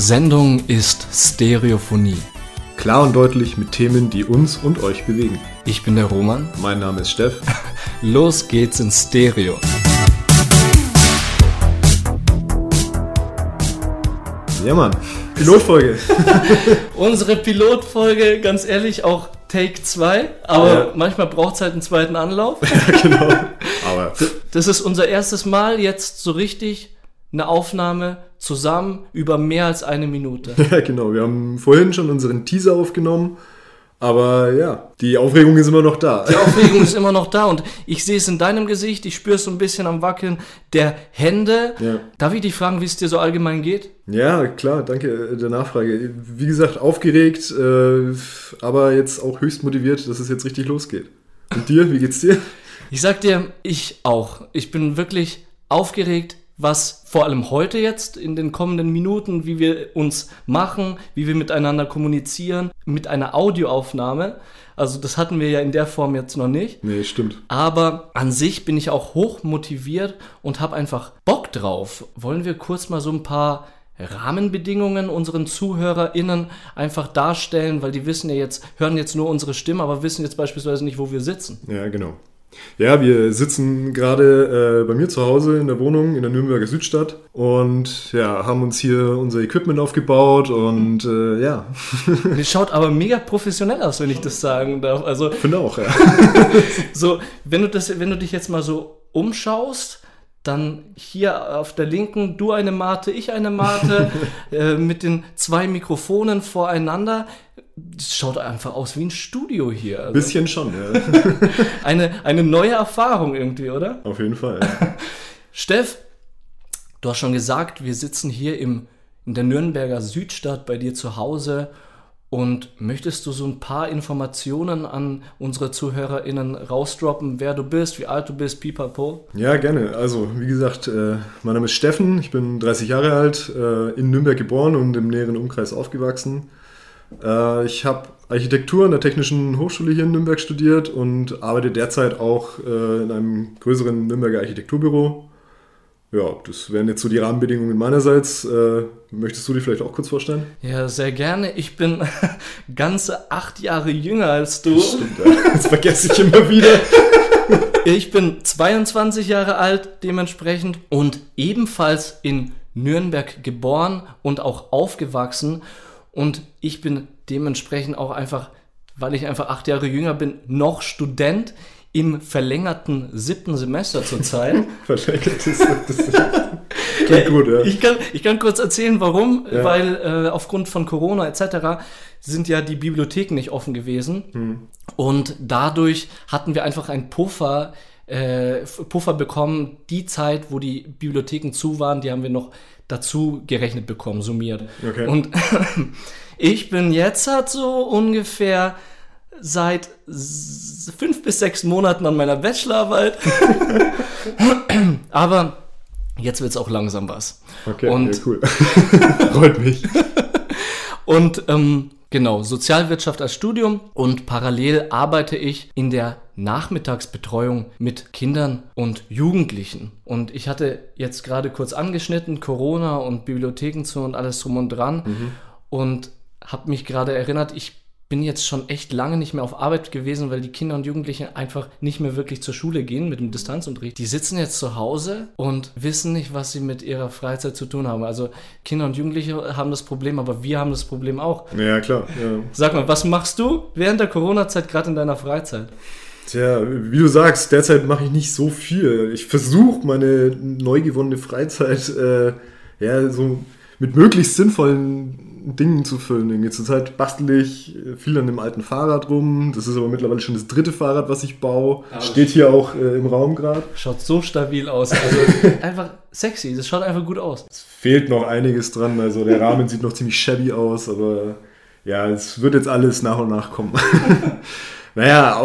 Sendung ist Stereophonie. Klar und deutlich mit Themen, die uns und euch bewegen. Ich bin der Roman. Mein Name ist Steff. Los geht's in Stereo. Ja, Mann. Pilotfolge. Unsere Pilotfolge, ganz ehrlich, auch Take 2, aber Ja. manchmal braucht es halt einen zweiten Anlauf. ja, genau. Aber Das ist unser erstes Mal jetzt so richtig eine Aufnahme zusammen über mehr als eine Minute. ja, genau. Wir haben vorhin schon unseren Teaser aufgenommen. Aber ja, die Aufregung ist immer noch da. Die Aufregung ist immer noch da und ich sehe es in deinem Gesicht, ich spüre es so ein bisschen am Wackeln der Hände. Ja. Darf ich dich fragen, wie es dir so allgemein geht? Ja, klar, danke der Nachfrage. Wie gesagt, aufgeregt, äh, aber jetzt auch höchst motiviert, dass es jetzt richtig losgeht. Und dir, wie geht's dir? Ich sag dir, ich auch. Ich bin wirklich aufgeregt, was vor allem heute jetzt in den kommenden Minuten, wie wir uns machen, wie wir miteinander kommunizieren, mit einer Audioaufnahme. Also das hatten wir ja in der Form jetzt noch nicht. Nee, stimmt. Aber an sich bin ich auch hoch motiviert und habe einfach Bock drauf. Wollen wir kurz mal so ein paar Rahmenbedingungen unseren ZuhörerInnen einfach darstellen, weil die wissen ja jetzt, hören jetzt nur unsere Stimme, aber wissen jetzt beispielsweise nicht, wo wir sitzen. Ja, genau. Ja, wir sitzen gerade äh, bei mir zu Hause in der Wohnung in der Nürnberger Südstadt und ja, haben uns hier unser Equipment aufgebaut und äh, ja, Das schaut aber mega professionell aus, wenn ich das sagen darf. Also finde auch, ja. so, wenn du das, wenn du dich jetzt mal so umschaust, dann hier auf der linken du eine Mate, ich eine Mate, äh, mit den zwei Mikrofonen voreinander. Das schaut einfach aus wie ein Studio hier. Also Bisschen schon, ja. eine, eine neue Erfahrung irgendwie, oder? Auf jeden Fall. Ja. Steff, du hast schon gesagt, wir sitzen hier im, in der Nürnberger Südstadt bei dir zu Hause. Und möchtest du so ein paar Informationen an unsere ZuhörerInnen rausdroppen, wer du bist, wie alt du bist, pipapo? Ja, gerne. Also, wie gesagt, äh, mein Name ist Steffen, ich bin 30 Jahre alt, äh, in Nürnberg geboren und im näheren Umkreis aufgewachsen. Äh, ich habe Architektur an der Technischen Hochschule hier in Nürnberg studiert und arbeite derzeit auch äh, in einem größeren Nürnberger Architekturbüro. Ja, das wären jetzt so die Rahmenbedingungen meinerseits. Äh, möchtest du dich vielleicht auch kurz vorstellen? Ja, sehr gerne. Ich bin ganze acht Jahre jünger als du. Stimmt, ja. Das vergesse ich immer wieder. Ich bin 22 Jahre alt dementsprechend und ebenfalls in Nürnberg geboren und auch aufgewachsen. Und ich bin dementsprechend auch einfach, weil ich einfach acht Jahre jünger bin, noch Student im verlängerten siebten Semester zurzeit. Versteckt ist das. Klingt gut, ja. Ich kann, ich kann kurz erzählen, warum. Ja. Weil äh, aufgrund von Corona etc. sind ja die Bibliotheken nicht offen gewesen. Hm. Und dadurch hatten wir einfach einen Puffer, äh, Puffer bekommen. Die Zeit, wo die Bibliotheken zu waren, die haben wir noch dazu gerechnet bekommen, summiert. Okay. Und ich bin jetzt halt so ungefähr seit fünf bis sechs Monaten an meiner Bachelorarbeit. Aber jetzt wird es auch langsam was. Okay, Und- ja, cool. Freut mich. Und ähm, genau, Sozialwirtschaft als Studium und parallel arbeite ich in der Nachmittagsbetreuung mit Kindern und Jugendlichen. Und ich hatte jetzt gerade kurz angeschnitten, Corona und Bibliotheken zu und alles drum und dran. Und habe mich gerade erinnert, ich bin jetzt schon echt lange nicht mehr auf Arbeit gewesen, weil die Kinder und Jugendlichen einfach nicht mehr wirklich zur Schule gehen mit dem Distanzunterricht. Die sitzen jetzt zu Hause und wissen nicht, was sie mit ihrer Freizeit zu tun haben. Also Kinder und Jugendliche haben das Problem, aber wir haben das Problem auch. Ja, klar. Ja. Sag mal, was machst du während der Corona-Zeit gerade in deiner Freizeit? Tja, wie du sagst, derzeit mache ich nicht so viel. Ich versuche meine neu gewonnene Freizeit äh, ja, so mit möglichst sinnvollen Dingen zu füllen. Irgendwie Zurzeit bastel ich viel an dem alten Fahrrad rum. Das ist aber mittlerweile schon das dritte Fahrrad, was ich baue. Aber Steht hier auch äh, im Raum gerade. Schaut so stabil aus. Also einfach sexy. Das schaut einfach gut aus. Es fehlt noch einiges dran. Also der Rahmen sieht noch ziemlich shabby aus, aber ja, es wird jetzt alles nach und nach kommen. naja,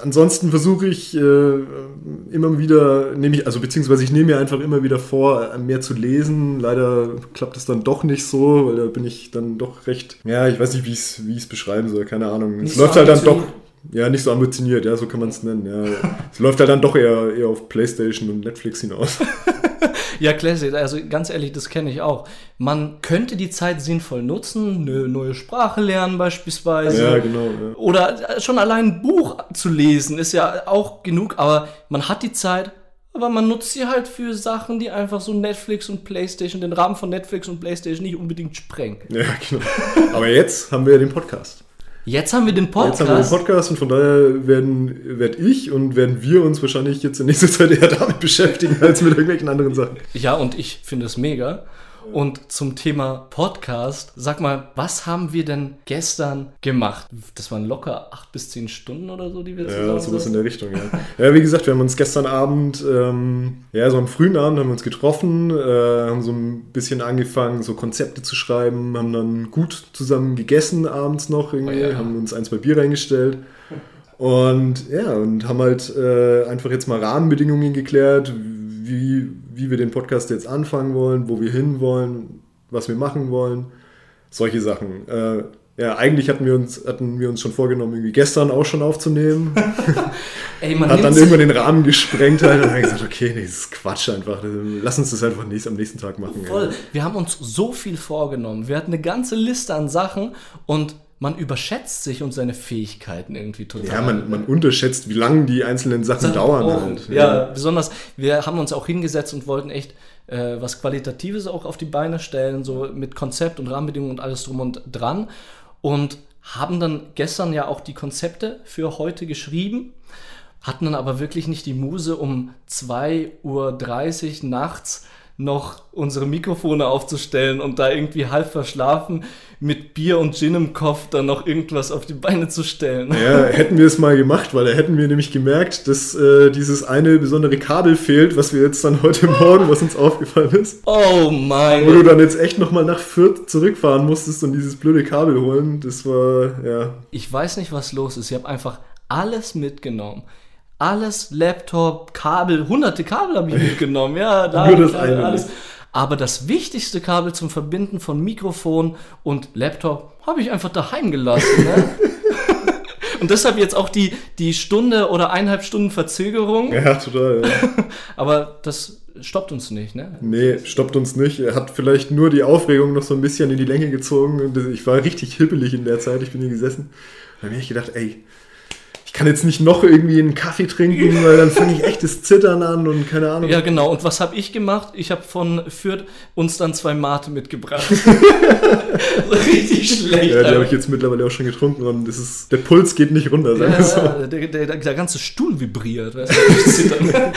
ansonsten versuche ich äh, immer wieder, nehme ich, also beziehungsweise ich nehme mir einfach immer wieder vor, mehr zu lesen. Leider klappt es dann doch nicht so, weil da bin ich dann doch recht, ja, ich weiß nicht, wie ich es beschreiben soll, keine Ahnung. Nicht es so läuft halt dann doch, ja, nicht so ambitioniert, ja, so kann man es nennen. Ja. es läuft halt dann doch eher, eher auf Playstation und Netflix hinaus. ja, Classic, also ganz ehrlich, das kenne ich auch. Man könnte die Zeit sinnvoll nutzen, eine neue Sprache lernen beispielsweise. Ja, genau. Ja. Oder schon allein ein Buch zu lesen, ist ja auch genug, aber man hat die Zeit, aber man nutzt sie halt für Sachen, die einfach so Netflix und Playstation, den Rahmen von Netflix und Playstation nicht unbedingt sprengen. Ja, genau. Aber jetzt haben wir ja den Podcast. Jetzt haben wir den Podcast. Jetzt haben wir den Podcast und von daher werden werd ich und werden wir uns wahrscheinlich jetzt in nächster Zeit eher damit beschäftigen als mit irgendwelchen anderen Sachen. Ja, und ich finde es mega. Und zum Thema Podcast, sag mal, was haben wir denn gestern gemacht? Das waren locker acht bis zehn Stunden oder so, die wir zusammen Ja, sowas in der Richtung, ja. ja, wie gesagt, wir haben uns gestern Abend, ähm, ja, so am frühen Abend haben wir uns getroffen, äh, haben so ein bisschen angefangen, so Konzepte zu schreiben, haben dann gut zusammen gegessen abends noch irgendwie, Oh ja. haben uns ein, zwei Bier reingestellt. Und ja, und haben halt äh, einfach jetzt mal Rahmenbedingungen geklärt, wie, wie wir den Podcast jetzt anfangen wollen, wo wir hin wollen, was wir machen wollen, solche Sachen. Äh, ja, eigentlich hatten wir, uns, hatten wir uns schon vorgenommen, irgendwie gestern auch schon aufzunehmen. Ey, Hat dann irgendwann den Rahmen gesprengt halt und dann gesagt, okay, nee, das ist Quatsch einfach. Lass uns das einfach nächst, am nächsten Tag machen. Voll. Wir haben uns so viel vorgenommen. Wir hatten eine ganze Liste an Sachen und man überschätzt sich und seine Fähigkeiten irgendwie total. Ja, man, man unterschätzt, wie lange die einzelnen Sachen dauern. Oh, Halt. ja, besonders, wir haben uns auch hingesetzt und wollten echt äh, was Qualitatives auch auf die Beine stellen, so mit Konzept und Rahmenbedingungen und alles drum und dran. Und haben dann gestern ja auch die Konzepte für heute geschrieben, hatten dann aber wirklich nicht die Muse, um 2.30 Uhr nachts noch unsere Mikrofone aufzustellen und da irgendwie halb verschlafen mit Bier und Gin im Kopf dann noch irgendwas auf die Beine zu stellen. Ja, hätten wir es mal gemacht, weil da hätten wir nämlich gemerkt, dass äh, dieses eine besondere Kabel fehlt, was wir jetzt dann heute Morgen, was uns aufgefallen ist, Oh mein wo du dann jetzt echt nochmal nach Fürth zurückfahren musstest und dieses blöde Kabel holen. Das war, ja, Ich weiß nicht, was los ist. Ich habe einfach alles mitgenommen. Alles, Laptop, Kabel, hunderte Kabel habe ich mitgenommen. Ja, da Nur das da, eine alles. Aber das wichtigste Kabel zum Verbinden von Mikrofon und Laptop habe ich einfach daheim gelassen. Ne? und deshalb jetzt auch die, die Stunde oder eineinhalb Stunden Verzögerung. ja, total. Ja. Aber das stoppt uns nicht. Ne? Nee, stoppt uns nicht. Er hat vielleicht nur die Aufregung noch so ein bisschen in die Länge gezogen. Ich war richtig hippelig in der Zeit. Ich bin hier gesessen. Da habe ich gedacht, ey, ich kann jetzt nicht noch irgendwie einen Kaffee trinken, weil dann fange ich echt das Zittern an und keine Ahnung. Ja, genau. Und was habe ich gemacht? Ich habe von Fürth uns dann zwei Mate mitgebracht. so richtig schlecht. Ja, die habe ich jetzt mittlerweile auch schon getrunken und das ist, der Puls geht nicht runter. Sagen wir so. Ja, der, der, der, ganze Stuhl vibriert. Weißt du.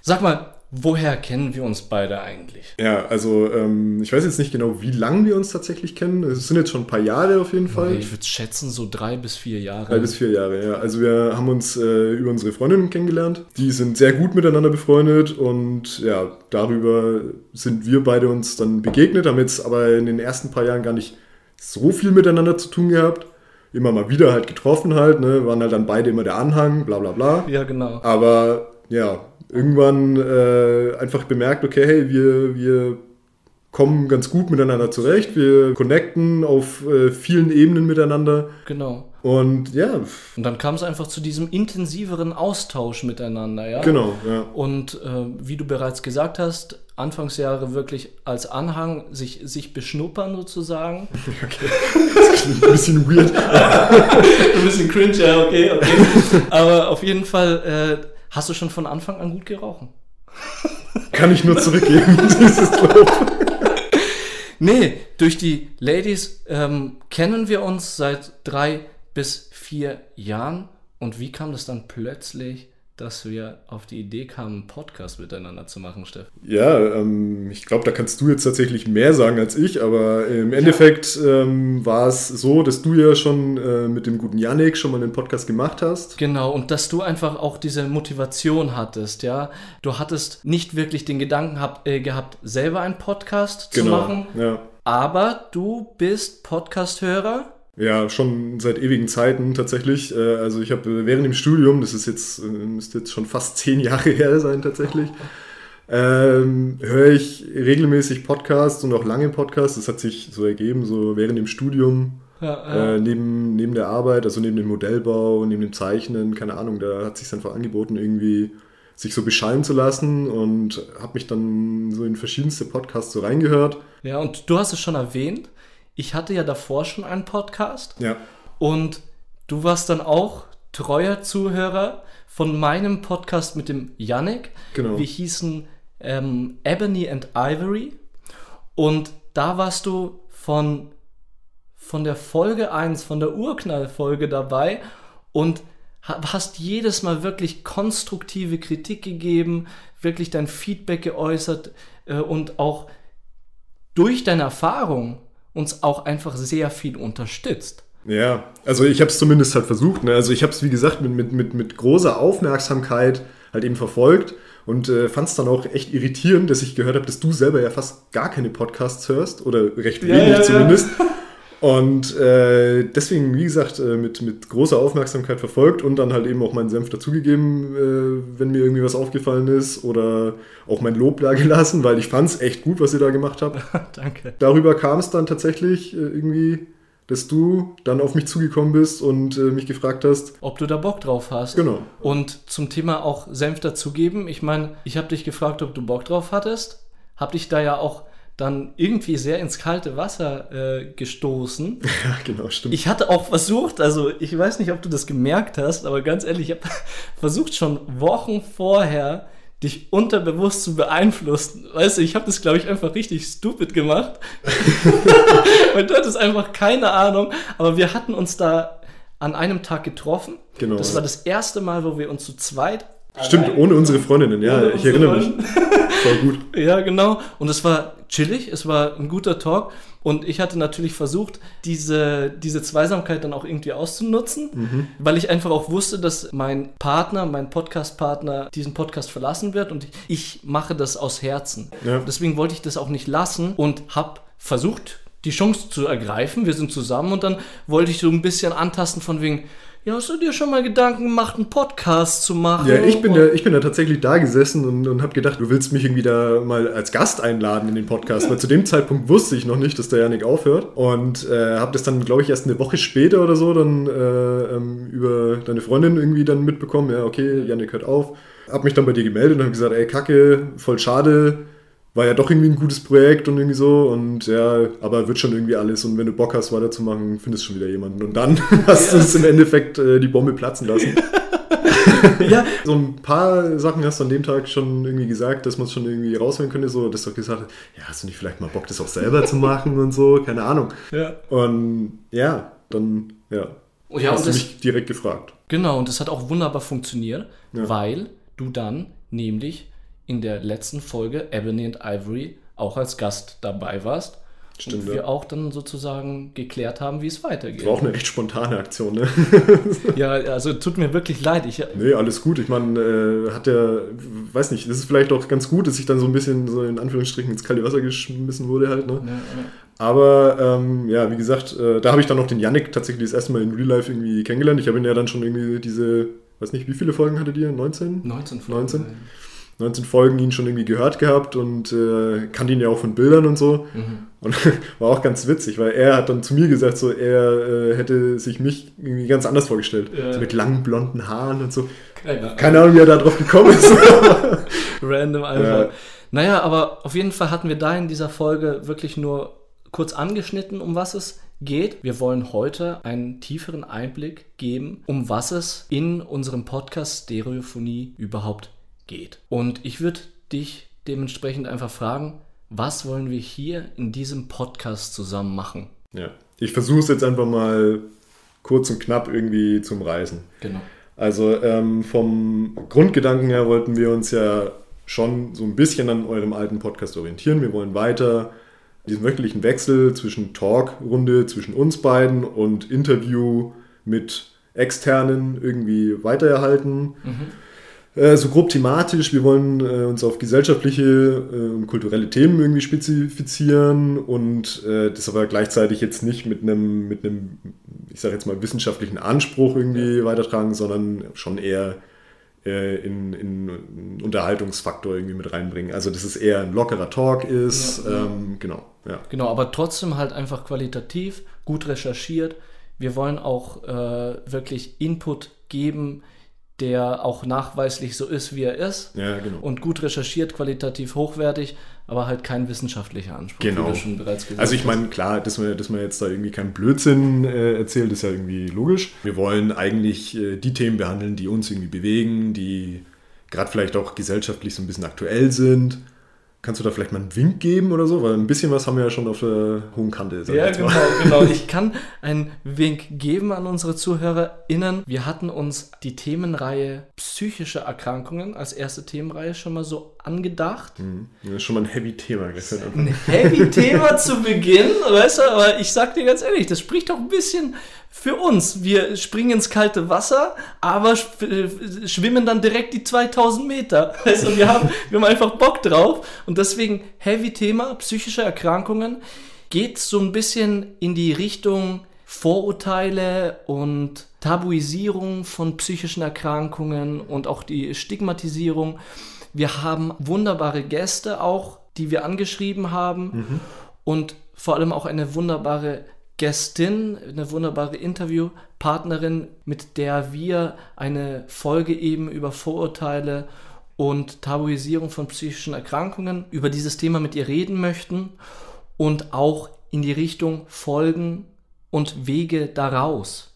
Sag mal, woher kennen wir uns beide eigentlich? Ja, also ähm, ich weiß jetzt nicht genau, wie lange wir uns tatsächlich kennen. Es sind jetzt schon ein paar Jahre auf jeden Fall. Ich würde schätzen, so drei bis vier Jahre. Drei bis vier Jahre, ja. Also wir haben uns äh, über unsere Freundinnen kennengelernt. Die sind sehr gut miteinander befreundet und ja, darüber sind wir beide uns dann begegnet, haben jetzt aber in den ersten paar Jahren gar nicht so viel miteinander zu tun gehabt. Immer mal wieder halt getroffen halt, ne? waren halt dann beide immer der Anhang, bla bla bla. ja, genau. Aber ja, irgendwann äh, einfach bemerkt, okay, hey, wir, wir kommen ganz gut miteinander zurecht, wir connecten auf äh, vielen Ebenen miteinander. Genau. Und ja, Und dann kam es einfach zu diesem intensiveren Austausch miteinander, ja? genau, ja. Und äh, wie du bereits gesagt hast, Anfangsjahre wirklich als Anhang sich, sich beschnuppern sozusagen. Das klingt ein bisschen weird. Ein bisschen cringe, ja, okay, okay. Aber auf jeden Fall äh, hast du schon von Anfang an gut gerochen. Kann ich nur zurückgeben, dieses Lob. Nee, durch die Ladies ähm, kennen wir uns seit drei bis vier Jahren. Und wie kam das dann plötzlich, dass wir auf die Idee kamen, einen Podcast miteinander zu machen, Steff? Ja, ähm, ich glaube, da kannst du jetzt tatsächlich mehr sagen als ich, aber im Endeffekt ähm, war es so, dass du ja schon äh, mit dem guten Yannick schon mal einen Podcast gemacht hast. Genau, und dass du einfach auch diese Motivation hattest, ja. Du hattest nicht wirklich den Gedanken hab, äh, gehabt, selber einen Podcast zu machen, Genau, Ja. aber du bist Podcast-Hörer. Ja, schon seit ewigen Zeiten tatsächlich. Äh, Also ich habe während dem Studium, das ist jetzt, äh, müsste jetzt schon fast zehn Jahre her sein tatsächlich, ähm, höre ich regelmäßig Podcasts und auch lange Podcasts. Das hat sich so ergeben, so während dem Studium, Ja, äh, neben, neben der Arbeit, also neben dem Modellbau, neben dem Zeichnen, keine Ahnung, da hat sich einfach angeboten, irgendwie sich so beschallen zu lassen und habe mich dann so in verschiedenste Podcasts so reingehört. Ja, und du hast es schon erwähnt, ich hatte ja davor schon einen Podcast. Ja. Und du warst dann auch treuer Zuhörer von meinem Podcast mit dem Yannick. Genau. Wir hießen ähm, Ebony and Ivory. Und da warst du von, von der Folge 1, von der Urknallfolge dabei und hast jedes Mal wirklich konstruktive Kritik gegeben, wirklich dein Feedback geäußert äh, und auch durch deine Erfahrung uns auch einfach sehr viel unterstützt. Ja, also ich habe es zumindest halt versucht. Ne? Also ich habe es, wie gesagt, mit, mit, mit, mit großer Aufmerksamkeit halt eben verfolgt und äh, fand es dann auch echt irritierend, dass ich gehört habe, dass du selber ja fast gar keine Podcasts hörst oder recht wenig ja, ja, zumindest. Ja. Und äh, deswegen, wie gesagt, äh, mit, mit großer Aufmerksamkeit verfolgt und dann halt eben auch meinen Senf dazugegeben, äh, wenn mir irgendwie was aufgefallen ist oder auch mein Lob da gelassen, weil ich fand es echt gut, was ihr da gemacht habt. Danke. Darüber kam es dann tatsächlich äh, irgendwie dass du dann auf mich zugekommen bist und äh, mich gefragt hast, ob du da Bock drauf hast. Genau. Und zum Thema auch Senf dazugeben, ich meine, ich habe dich gefragt, ob du Bock drauf hattest, habe dich da ja auch dann irgendwie sehr ins kalte Wasser äh, gestoßen. Ja, genau, stimmt. Ich hatte auch versucht, also ich weiß nicht, ob du das gemerkt hast, aber ganz ehrlich, ich habe versucht schon Wochen vorher dich unterbewusst zu beeinflussen. Weißt du, ich habe das, glaube ich, einfach richtig stupid gemacht. Weil du hattest einfach keine Ahnung. Aber wir hatten uns da an einem Tag getroffen. Genau. Das war das erste Mal, wo wir uns zu zweit. Stimmt, ohne unsere Freundinnen, ja, ich erinnere mich. Voll gut. Ja, genau. Und es war chillig, es war ein guter Talk. Und ich hatte natürlich versucht, diese, diese Zweisamkeit dann auch irgendwie auszunutzen, mhm. weil ich einfach auch wusste, dass mein Partner, mein Podcast-Partner diesen Podcast verlassen wird und ich mache das aus Herzen. Ja. Deswegen wollte ich das auch nicht lassen und habe versucht, die Chance zu ergreifen. Wir sind zusammen und dann wollte ich so ein bisschen antasten von wegen, ja, hast du dir schon mal Gedanken gemacht, einen Podcast zu machen? Ja, ich bin, da, ich bin da tatsächlich da gesessen und, und habe gedacht, du willst mich irgendwie da mal als Gast einladen in den Podcast, weil zu dem Zeitpunkt wusste ich noch nicht, dass der Janik aufhört und äh, habe das dann, glaube ich, erst eine Woche später oder so dann äh, ähm, über deine Freundin irgendwie dann mitbekommen, ja, okay, Janik hört auf. Habe mich dann bei dir gemeldet und habe gesagt, ey, Kacke, voll schade, war ja doch irgendwie ein gutes Projekt und irgendwie so und ja, aber wird schon irgendwie alles und wenn du Bock hast weiterzumachen, findest du schon wieder jemanden und dann hast ja. du es im Endeffekt äh, die Bombe platzen lassen. ja. So ein paar Sachen hast du an dem Tag schon irgendwie gesagt, dass man es schon irgendwie raushören könnte, so, dass du gesagt hast, ja, hast du nicht vielleicht mal Bock, das auch selber zu machen und so, keine Ahnung. Ja. Und ja, dann, ja, oh, ja hast du mich direkt gefragt. Genau, und das hat auch wunderbar funktioniert, ja. weil du dann nämlich in der letzten Folge Ebony and Ivory auch als Gast dabei warst. Stimmt, und wir ja. auch dann sozusagen geklärt haben, wie es weitergeht. War auch eine echt spontane Aktion, ne? ja, also tut mir wirklich leid. Ich, nee, alles gut. Ich meine, äh, hat der, weiß nicht, das ist vielleicht auch ganz gut, dass ich dann so ein bisschen so in Anführungsstrichen ins kalte Wasser geschmissen wurde halt, ne? Ja, ja. Aber ähm, ja, wie gesagt, äh, da habe ich dann noch den Yannick tatsächlich das erste Mal in Real Life irgendwie kennengelernt. Ich habe ihn ja dann schon irgendwie diese, weiß nicht, wie viele Folgen hattet ihr? 19? 19 Folgen. 19? 19 Folgen ihn schon irgendwie gehört gehabt und äh, kannte ihn ja auch von Bildern und so. Mhm. Und war auch ganz witzig, weil er hat dann zu mir gesagt, so er äh, hätte sich mich irgendwie ganz anders vorgestellt. Ja. So mit langen blonden Haaren und so. Keine, Keine Ahnung, wie er da drauf gekommen ist. Random einfach. Ja. Naja, aber auf jeden Fall hatten wir da in dieser Folge wirklich nur kurz angeschnitten, um was es geht. Wir wollen heute einen tieferen Einblick geben, um was es in unserem Podcast Stereophonie überhaupt geht. Und ich würde dich dementsprechend einfach fragen, was wollen wir hier in diesem Podcast zusammen machen? Ja, ich versuche es jetzt einfach mal kurz und knapp irgendwie zum Reisen. Genau. Also ähm, vom Grundgedanken her wollten wir uns ja schon so ein bisschen an eurem alten Podcast orientieren. Wir wollen weiter diesen wöchentlichen Wechsel zwischen Talkrunde zwischen uns beiden und Interview mit Externen irgendwie weitererhalten. Mhm. Äh, so grob thematisch. Wir wollen äh, uns auf gesellschaftliche äh, und kulturelle Themen irgendwie spezifizieren und äh, das aber gleichzeitig jetzt nicht mit einem, mit einem, ich sage jetzt mal, wissenschaftlichen Anspruch irgendwie weitertragen, sondern schon eher in, in, in, Unterhaltungsfaktor irgendwie mit reinbringen. Also dass es eher ein lockerer Talk ist. Ja, ähm, genau, ja. Genau, aber trotzdem halt einfach qualitativ, gut recherchiert. Wir wollen auch äh, wirklich Input geben der auch nachweislich so ist, wie er ist. Ja, genau. Und gut recherchiert, qualitativ hochwertig, aber halt kein wissenschaftlicher Anspruch, Genau. Also ich meine, klar, dass man, dass man jetzt da irgendwie keinen Blödsinn äh, erzählt, ist ja irgendwie logisch. Wir wollen eigentlich äh, die Themen behandeln, die uns irgendwie bewegen, die gerade vielleicht auch gesellschaftlich so ein bisschen aktuell sind. Kannst du da vielleicht mal einen Wink geben oder so? Weil ein bisschen was haben wir ja schon auf der hohen Kante. sag ich Ja, jetzt genau, mal. genau. Ich kann einen Wink geben an unsere ZuhörerInnen. Wir hatten uns die Themenreihe psychische Erkrankungen als erste Themenreihe schon mal so angedacht. Mhm. Das ist schon mal ein heavy Thema. Das ist Ein heavy Thema zu Beginn, weißt du, aber ich sag dir ganz ehrlich, das spricht doch ein bisschen für uns. Wir springen ins kalte Wasser, aber sch- schwimmen dann direkt die 2000 Meter. Also wir haben, wir haben einfach Bock drauf und deswegen heavy Thema, psychische Erkrankungen, geht so ein bisschen in die Richtung Vorurteile und Tabuisierung von psychischen Erkrankungen und auch die Stigmatisierung. Wir haben wunderbare Gäste auch, die wir angeschrieben haben und vor allem auch eine wunderbare Gästin, eine wunderbare Interviewpartnerin, mit der wir eine Folge eben über Vorurteile und Tabuisierung von psychischen Erkrankungen über dieses Thema mit ihr reden möchten und auch in die Richtung Folgen und Wege daraus.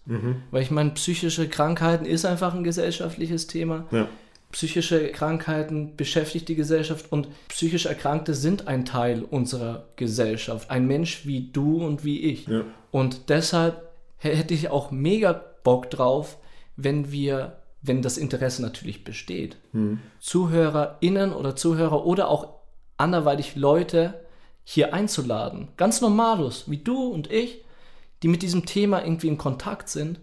Weil ich meine, psychische Krankheiten ist einfach ein gesellschaftliches Thema. Ja. Psychische Krankheiten beschäftigt die Gesellschaft und psychisch Erkrankte sind ein Teil unserer Gesellschaft. Ein Mensch wie du und wie ich. Ja. Und deshalb hä- hätte ich auch mega Bock drauf, wenn wir, wenn das Interesse natürlich besteht, ZuhörerInnen oder Zuhörer oder auch anderweitig Leute hier einzuladen. Ganz normalos, wie du und ich, die mit diesem Thema irgendwie in Kontakt sind,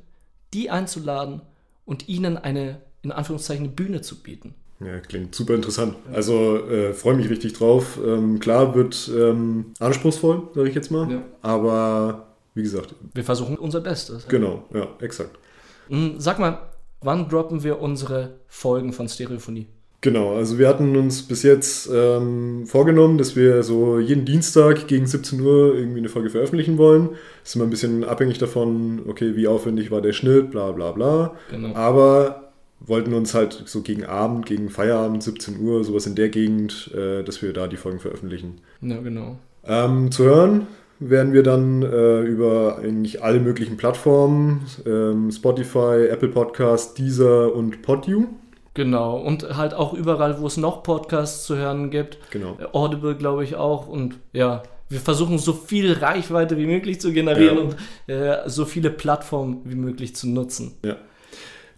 die einzuladen und ihnen eine, in Anführungszeichen, eine Bühne zu bieten. Ja, klingt super interessant. Also äh, freue mich richtig drauf. Ähm, klar wird ähm, anspruchsvoll, sage ich jetzt mal. Ja. Aber wie gesagt, Wir versuchen unser Bestes. genau, ja, exakt. Mm, Sag mal, wann droppen wir unsere Folgen von Stereophonie? Genau, also wir hatten uns bis jetzt ähm, vorgenommen, dass wir so jeden Dienstag gegen 17 Uhr irgendwie eine Folge veröffentlichen wollen. Das ist immer ein bisschen abhängig davon, okay, wie aufwendig war der Schnitt, bla bla bla. Genau. Aber wollten uns halt so gegen Abend, gegen Feierabend, 17 Uhr, sowas in der Gegend, äh, dass wir da die Folgen veröffentlichen. Ja, genau. Ähm, zu hören werden wir dann äh, über eigentlich alle möglichen Plattformen, ähm, Spotify, Apple Podcast, Deezer und PodU. Genau. Und halt auch überall, wo es noch Podcasts zu hören gibt. Genau. Äh, Audible, glaube ich, auch. Und ja, wir versuchen so viel Reichweite wie möglich zu generieren Ja. und äh, so viele Plattformen wie möglich zu nutzen. Ja.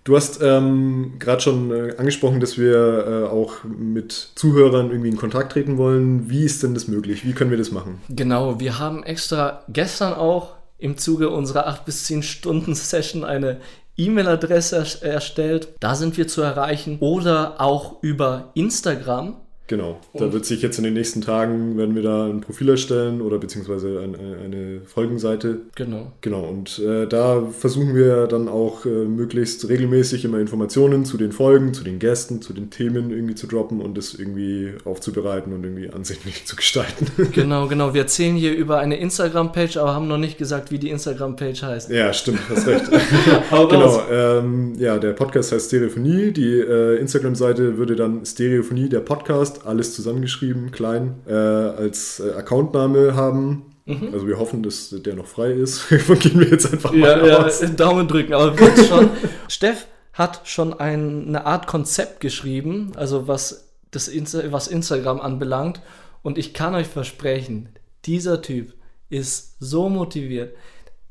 Du hast ähm, gerade schon äh, angesprochen, dass wir äh, auch mit Zuhörern irgendwie in Kontakt treten wollen. Wie ist denn das möglich? Wie können wir das machen? Genau, wir haben extra gestern auch im Zuge unserer 8 bis 10 Stunden Session eine E-Mail-Adresse erst- erstellt. Da sind wir zu erreichen. Oder auch über Instagram. Genau. Da wird sich jetzt in den nächsten Tagen, werden wir da ein Profil erstellen oder beziehungsweise ein, eine, Folgenseite. Genau. Genau, und äh, da versuchen wir dann auch äh, möglichst regelmäßig immer Informationen zu den Folgen, zu den Gästen, zu den Themen irgendwie zu droppen und das irgendwie aufzubereiten und irgendwie ansehnlich zu gestalten. Genau, genau. Wir erzählen hier über eine Instagram-Page, aber haben noch nicht gesagt, wie die Instagram-Page heißt. ja, stimmt, hast recht. Genau, ähm, ja, der Podcast heißt Stereophonie. Die äh, Instagram-Seite würde dann Stereophonie, der Podcast, alles zusammengeschrieben, klein, äh, als äh, Accountname haben. Also wir hoffen, dass der noch frei ist. Davon gehen wir jetzt einfach mal Ja, ja, aus. Daumen drücken. Aber wird schon. Steff hat schon ein, eine Art Konzept geschrieben, also was, das Insta was Instagram anbelangt. Und ich kann euch versprechen, dieser Typ ist so motiviert,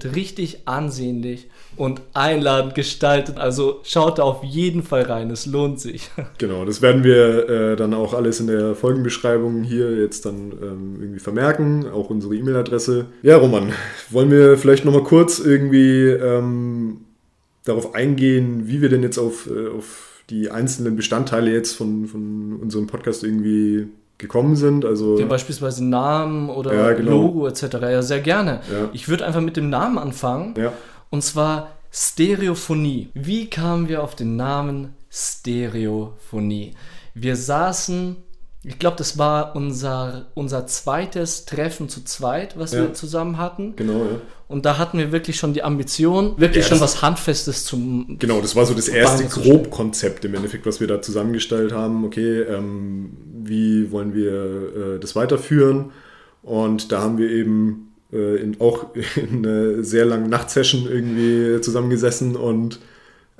richtig ansehnlich und einladend gestaltet. Also schaut da auf jeden Fall rein, es lohnt sich. Genau, das werden wir äh, dann auch alles in der Folgenbeschreibung hier jetzt dann ähm, irgendwie vermerken, auch unsere E-Mail-Adresse. Ja, Roman, wollen wir vielleicht nochmal kurz irgendwie ähm, darauf eingehen, wie wir denn jetzt auf, äh, auf die einzelnen Bestandteile jetzt von, von unserem Podcast irgendwie gekommen sind? Also, Ja, beispielsweise Namen oder Ja, genau. Logo etc. Ja, sehr gerne. Ja. Ich würde einfach mit dem Namen anfangen. ja, Und zwar Stereophonie. Wie kamen wir auf den Namen Stereophonie? Wir saßen Ich glaube, das war unser, unser zweites Treffen zu zweit, was wir zusammen hatten. Genau, ja. Und da hatten wir wirklich schon die Ambition, wirklich schon was Handfestes zum. Genau, das war so das erste. Grobkonzept im Endeffekt, was wir da zusammengestellt haben. Okay, ähm, wie wollen wir äh, das weiterführen? Und da haben wir eben äh, in, auch in einer sehr langen Nachtsession irgendwie zusammengesessen und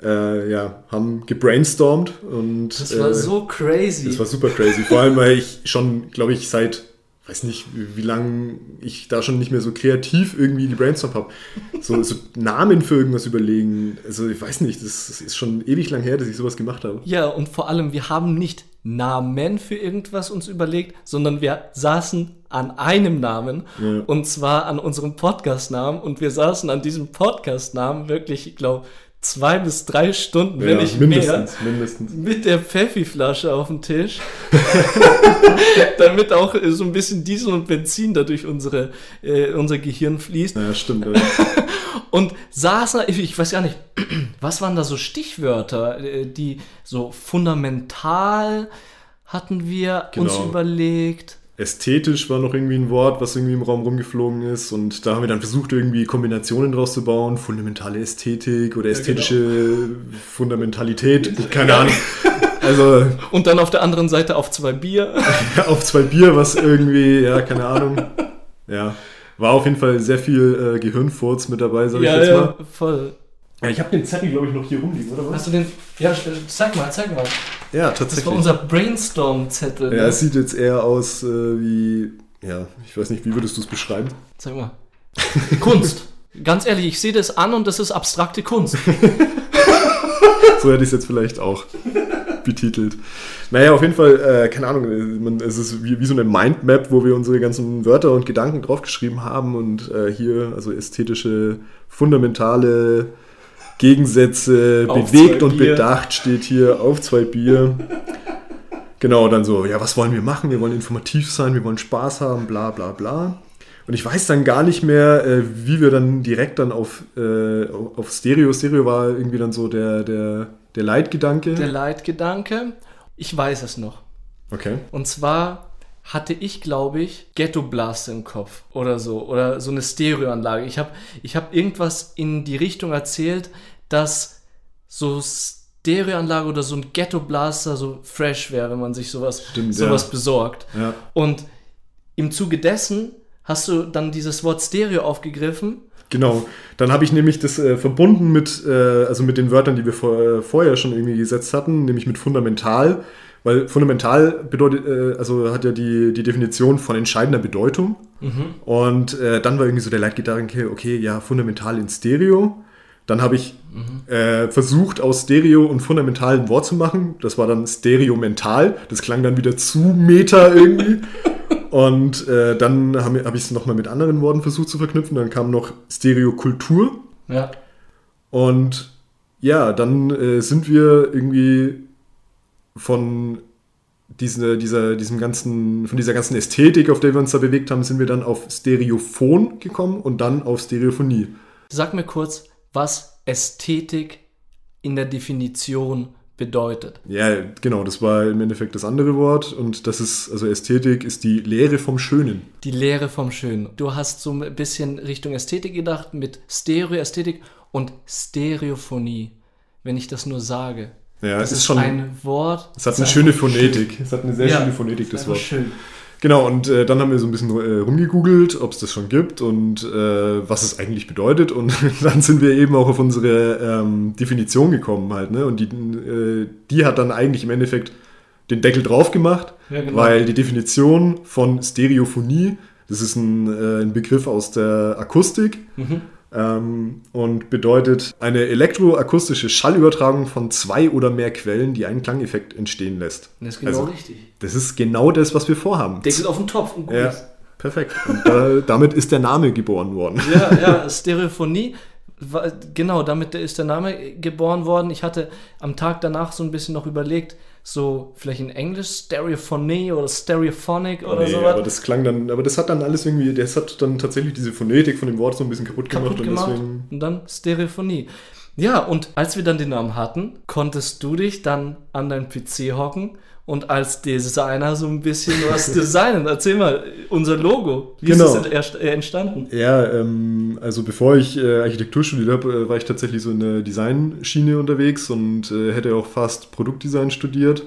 äh, ja, haben gebrainstormt. Und, Das war äh, so crazy. Das war super crazy. Vor allem, weil ich schon, glaube ich, seit, weiß nicht, wie, wie lange ich da schon nicht mehr so kreativ irgendwie gebrainstormt habe. So, so Namen für irgendwas überlegen. Also ich weiß nicht, das, das ist schon ewig lang her, dass ich sowas gemacht habe. ja, und vor allem, wir haben nicht Namen für irgendwas uns überlegt, sondern wir saßen an einem Namen Ja. und zwar an unserem Podcast-Namen und wir saßen an diesem Podcast-Namen wirklich, ich glaube, zwei bis drei Stunden, wenn ja, nicht mehr. mindestens, mindestens. mit der Pfeffi-Flasche auf dem Tisch, damit auch so ein bisschen Diesel und Benzin da durch unsere, äh, unser Gehirn fließt. Ja, stimmt. Ja. Und saßen, ich, ich weiß gar nicht, was waren da so Stichwörter, äh, die so fundamental hatten wir uns Genau. überlegt. Ästhetisch war noch irgendwie ein Wort, was irgendwie im Raum rumgeflogen ist. Und da haben wir dann versucht, irgendwie Kombinationen draus zu bauen. Fundamentale Ästhetik oder ästhetische Fundamentalität. Keine Ahnung. Also Und dann auf der anderen Seite auf zwei Bier. auf zwei Bier, was irgendwie, ja, keine Ahnung. Ja, war auf jeden Fall sehr viel äh, Gehirnfurz mit dabei, sag ich ja, jetzt ja, mal. voll. Ja, ich habe den Zettel, glaube ich, noch hier rumliegen, oder Hast du den? Ja, zeig mal, zeig mal. Ja, Das tatsächlich. war unser Brainstorm-Zettel. ja, ne? es sieht jetzt eher aus äh, wie, ja, ich weiß nicht, wie würdest du es beschreiben? Sag mal. Kunst. Ganz ehrlich, ich sehe das an und das ist abstrakte Kunst. So hätte ich es jetzt vielleicht auch betitelt. Naja, auf jeden Fall, äh, keine Ahnung, man, es ist wie, wie so eine Mindmap, wo wir unsere ganzen Wörter und Gedanken draufgeschrieben haben und äh, hier, also ästhetische, fundamentale Gegensätze, Auf bewegt und Bier. bedacht steht hier auf zwei Bier. Genau, dann so, ja, was wollen wir machen? Wir wollen informativ sein, wir wollen Spaß haben, bla bla bla. Und ich weiß dann gar nicht mehr, äh, wie wir dann direkt dann auf, äh, auf Stereo, Stereo war irgendwie dann so der, der, der Leitgedanke. Der Leitgedanke. Ich weiß es noch. okay. Und zwar hatte ich, glaube ich, Ghetto Blast im Kopf oder so. Oder so eine Stereoanlage. Ich habe ich hab irgendwas in die Richtung erzählt, dass so Stereoanlage oder so ein Ghetto Blaster so fresh wäre, wenn man sich sowas, Stimmt, sowas ja. besorgt. Ja. Und im Zuge dessen hast du dann dieses Wort Stereo aufgegriffen. Genau. Dann habe ich nämlich das äh, verbunden mit, äh, also mit den Wörtern, die wir vor, äh, vorher schon irgendwie gesetzt hatten, nämlich mit fundamental. Weil fundamental bedeutet, äh, also hat ja die, die Definition von entscheidender Bedeutung. Und äh, dann war irgendwie so der Leitgedanke, okay, ja, fundamental in Stereo. Dann habe ich äh, versucht, aus Stereo und fundamental ein Wort zu machen. Das war dann Stereo-mental. Das klang dann wieder zu Meta irgendwie. und äh, dann habe hab ich es nochmal mit anderen Worten versucht zu verknüpfen. Dann kam noch Stereokultur. Ja. Und ja, dann äh, sind wir irgendwie von diese, dieser, diesem ganzen, von dieser ganzen Ästhetik, auf der wir uns da bewegt haben, sind wir dann auf Stereophon gekommen und dann auf Stereophonie. Sag mir kurz, was Ästhetik in der Definition bedeutet. Ja, genau, das war im Endeffekt das andere Wort und das ist, also Ästhetik ist die Lehre vom Schönen. Die Lehre vom Schönen. Du hast so ein bisschen Richtung Ästhetik gedacht mit Stereoästhetik und Stereophonie, wenn ich das nur sage. Ja, Das es ist ist schon, ein Wort. es hat eine schöne Phonetik. Es hat eine sehr Ja, schöne Phonetik, das Wort. schön. Genau, und äh, dann haben wir so ein bisschen äh, rumgegoogelt, ob es das schon gibt und äh, was es eigentlich bedeutet. Und dann sind wir eben auch auf unsere ähm, Definition gekommen halt. Ne? Und die, äh, die hat dann eigentlich im Endeffekt den Deckel drauf gemacht, Ja, genau. weil die Definition von Stereophonie, das ist ein, äh, ein Begriff aus der Akustik Mhm. Ähm, und bedeutet eine elektroakustische Schallübertragung von zwei oder mehr Quellen, die einen Klangeffekt entstehen lässt. Das ist genau Also, richtig. Das ist genau das, was wir vorhaben. Deckel auf den Topf und gut Ja, perfekt. Und da, damit ist der Name geboren worden. Ja, ja, Stereophonie. Genau, damit ist der Name geboren worden. Ich hatte am Tag danach so ein bisschen noch überlegt, so vielleicht in Englisch Stereophonie oder Stereophonic oder Nee, sowas. aber das klang dann, aber das hat dann alles irgendwie, das hat dann tatsächlich diese Phonetik von dem Wort so ein bisschen kaputt, kaputt gemacht, gemacht und deswegen. und dann Stereophonie. Ja, und als wir dann den Namen hatten, konntest du dich dann an deinen PC hocken und als Designer so ein bisschen was designen. Erzähl mal, unser Logo, wie Genau. ist es äh, entstanden? Ja, ähm, also bevor ich äh, Architektur studiert habe, äh, war ich tatsächlich so in der Designschiene unterwegs und äh, hätte auch fast Produktdesign studiert.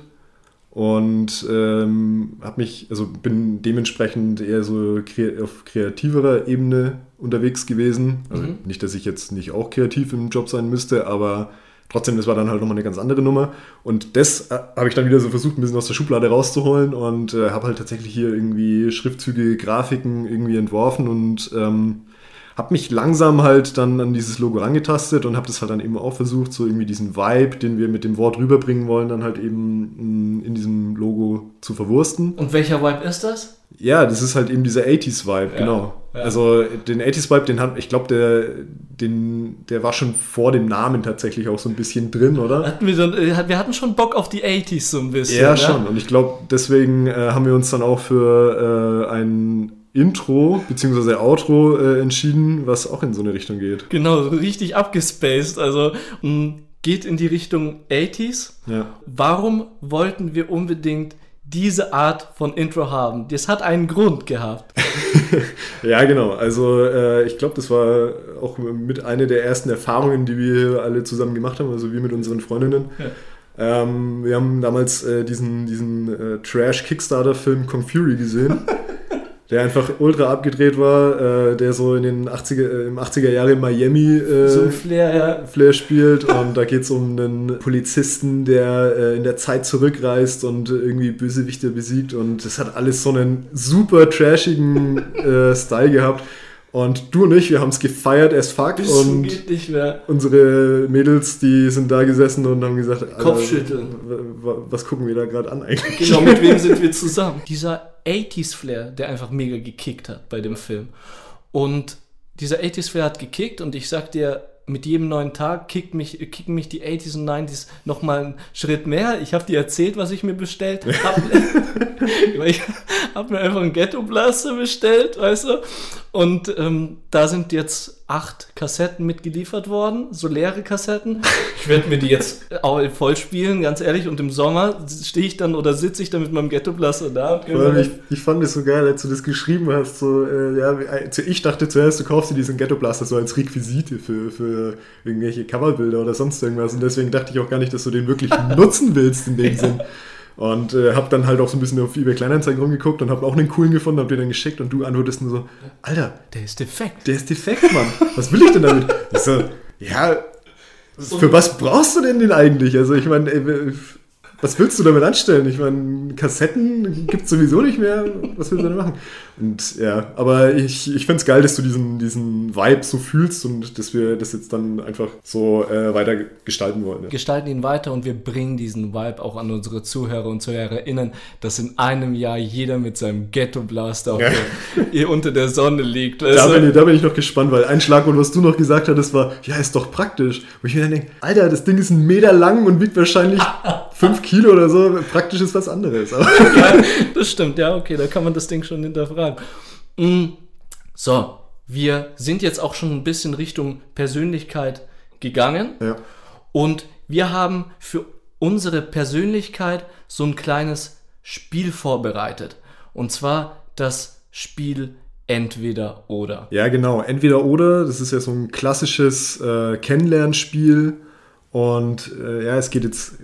Und ähm, habe mich, also bin dementsprechend eher so kre auf kreativerer Ebene unterwegs gewesen. Also Mhm. nicht, dass ich jetzt nicht auch kreativ im Job sein müsste, aber trotzdem, das war dann halt nochmal eine ganz andere Nummer. Und das äh, habe ich dann wieder so versucht, ein bisschen aus der Schublade rauszuholen und äh, habe halt tatsächlich hier irgendwie Schriftzüge, Grafiken irgendwie entworfen und ähm, habe mich langsam halt dann an dieses Logo rangetastet und habe das halt dann eben auch versucht, so irgendwie diesen Vibe, den wir mit dem Wort rüberbringen wollen, dann halt eben mh, in diesem Logo zu verwursten. Und welcher Vibe ist das? Ja, das ist halt eben dieser 80s-Vibe, Ja, genau. Ja. Also den 80s-Vibe, den hat, ich glaube, der, den, der war schon vor dem Namen tatsächlich auch so ein bisschen drin, oder? Hatten wir, dann, äh, wir hatten schon Bock auf die 80s so ein bisschen. Ja, ne? schon. Und ich glaube, deswegen äh, haben wir uns dann auch für äh, ein Intro bzw. Outro äh, entschieden, was auch in so eine Richtung geht. Genau, so richtig abgespaced. Also mh, geht in die Richtung 80s. Ja. Warum wollten wir unbedingt diese Art von Intro haben? Das hat einen Grund gehabt. Ja, genau. Also äh, ich glaube, das war auch mit einer der ersten Erfahrungen, die wir alle zusammen gemacht haben, also wir mit unseren Freundinnen. Ja. Ähm, wir haben damals äh, diesen, diesen äh, Trash-Kickstarter-Film Kong Fury gesehen, der einfach ultra abgedreht war, äh, der so in den 80er, äh, im 80er Jahre in Miami äh, So Flair, ja. Flair spielt. Und da geht es um einen Polizisten, der äh, in der Zeit zurückreist und irgendwie Bösewichte besiegt. Und das hat alles so einen super trashigen äh, Style gehabt und du und ich, wir haben es gefeiert as fuck Bis und geht nicht mehr. unsere Mädels, die sind da gesessen und haben gesagt, Kopfschütteln. was gucken wir da gerade an eigentlich? Genau, mit wem sind wir zusammen? Dieser 80s-Flair, der einfach mega gekickt hat bei dem Film. Und dieser 80s-Flair hat gekickt und ich sag dir, mit jedem neuen Tag kickt mich, kicken mich die 80s und 90s nochmal einen Schritt mehr. Ich habe dir erzählt, was ich mir bestellt habe. ich habe mir einfach einen Ghetto Blaster bestellt, weißt du? Und ähm, da sind jetzt acht Kassetten mitgeliefert worden, so leere Kassetten. Ich werde mir die jetzt auch voll spielen, ganz ehrlich. Und im Sommer stehe ich dann oder sitze ich dann mit meinem Ghetto Blaster da ich, ich fand es so geil, als du das geschrieben hast. So, äh, ja, also ich dachte zuerst, du kaufst dir diesen Ghetto Blaster so als Requisite für, für irgendwelche Coverbilder oder sonst irgendwas. Und deswegen dachte ich auch gar nicht, dass du den wirklich nutzen willst in dem Ja. Sinn. Und äh, habe dann halt auch so ein bisschen auf eBay Kleinanzeigen rumgeguckt und habe auch einen coolen gefunden, habe dir dann geschickt und du antwortest nur so, Alter, der ist defekt. der ist defekt, Mann. Was will ich denn damit? Ich so, ja, für was brauchst du denn den eigentlich? Also ich meine, ey, was willst du damit anstellen? Ich meine, Kassetten gibt es sowieso nicht mehr. Was willst du damit machen? Und ja, aber ich, ich finde es geil, dass du diesen, diesen Vibe so fühlst und dass wir das jetzt dann einfach so äh, weiter gestalten wollen. Ja. gestalten ihn weiter und wir bringen diesen Vibe auch an unsere Zuhörer und ZuhörerInnen, dass in einem Jahr jeder mit seinem Ghetto Blaster auf Ja. der, hier unter der Sonne liegt. Da du? bin, ich, da bin ich noch gespannt, weil ein Schlagwort, was du noch gesagt hattest, war, ja, ist doch praktisch. Wo ich mir dann denke, Alter, das Ding ist ein Meter lang und wiegt wahrscheinlich fünf Kilo oder so. Praktisch ist was anderes. Ja, das stimmt, ja, okay, da kann man das Ding schon hinterfragen. Mm, So, wir sind jetzt auch schon ein bisschen Richtung Persönlichkeit gegangen ja. und wir haben für unsere Persönlichkeit so ein kleines Spiel vorbereitet. Und zwar das Spiel Entweder oder. ja, genau. Entweder oder, das ist ja so ein klassisches äh, Kennenlernspiel. Und äh, ja, es geht jetzt